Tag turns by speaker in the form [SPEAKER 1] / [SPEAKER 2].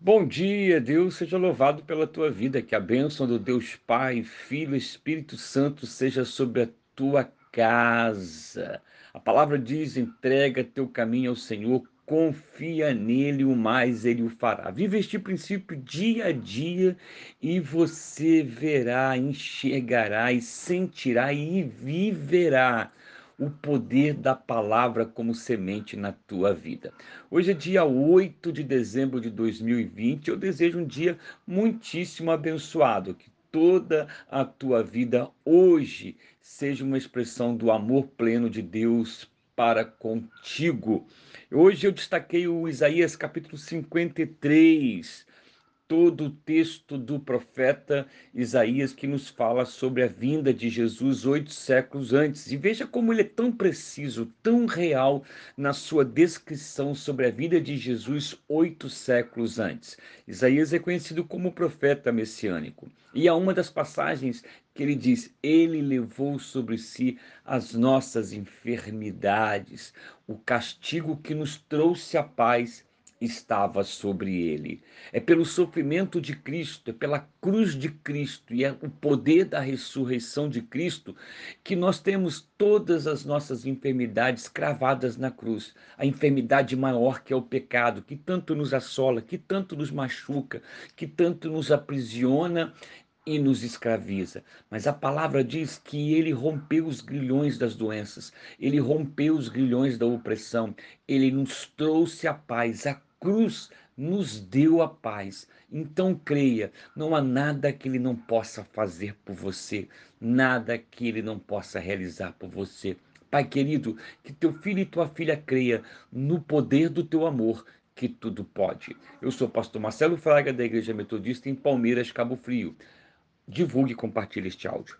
[SPEAKER 1] Bom dia, Deus seja louvado pela tua vida, que a bênção do Deus Pai, Filho, Espírito Santo seja sobre a tua casa. A palavra diz: entrega teu caminho ao Senhor, confia nele, o mais ele o fará. Viva este princípio dia a dia e você verá, enxergará e sentirá e viverá o poder da palavra como semente na tua vida. Hoje é dia 8 de dezembro de 2020. Eu desejo um dia muitíssimo abençoado, que toda a tua vida hoje seja uma expressão do amor pleno de Deus para contigo. Hoje eu destaquei o Isaías capítulo 53, todo o texto do profeta Isaías que nos fala sobre a vinda de Jesus oito séculos antes. E veja como ele é tão preciso, tão real na sua descrição sobre a vida de Jesus oito séculos antes. Isaías é conhecido como profeta messiânico. E há uma das passagens que ele diz: Ele levou sobre si as nossas enfermidades, o castigo que nos trouxe a paz estava sobre ele. É pelo sofrimento de Cristo, é pela cruz de Cristo e é o poder da ressurreição de Cristo que nós temos todas as nossas enfermidades cravadas na cruz. A enfermidade maior que é o pecado, que tanto nos assola, que tanto nos machuca, que tanto nos aprisiona e nos escraviza. Mas a palavra diz que ele rompeu os grilhões das doenças, ele rompeu os grilhões da opressão, ele nos trouxe a paz, a cruz nos deu a paz. Então creia, não há nada que ele não possa fazer por você, nada que ele não possa realizar por você. Pai querido, que teu filho e tua filha creia no poder do teu amor, que tudo pode. Eu sou o pastor Marcelo Fraga da Igreja Metodista em Palmeiras, Cabo Frio. Divulgue e compartilhe este áudio.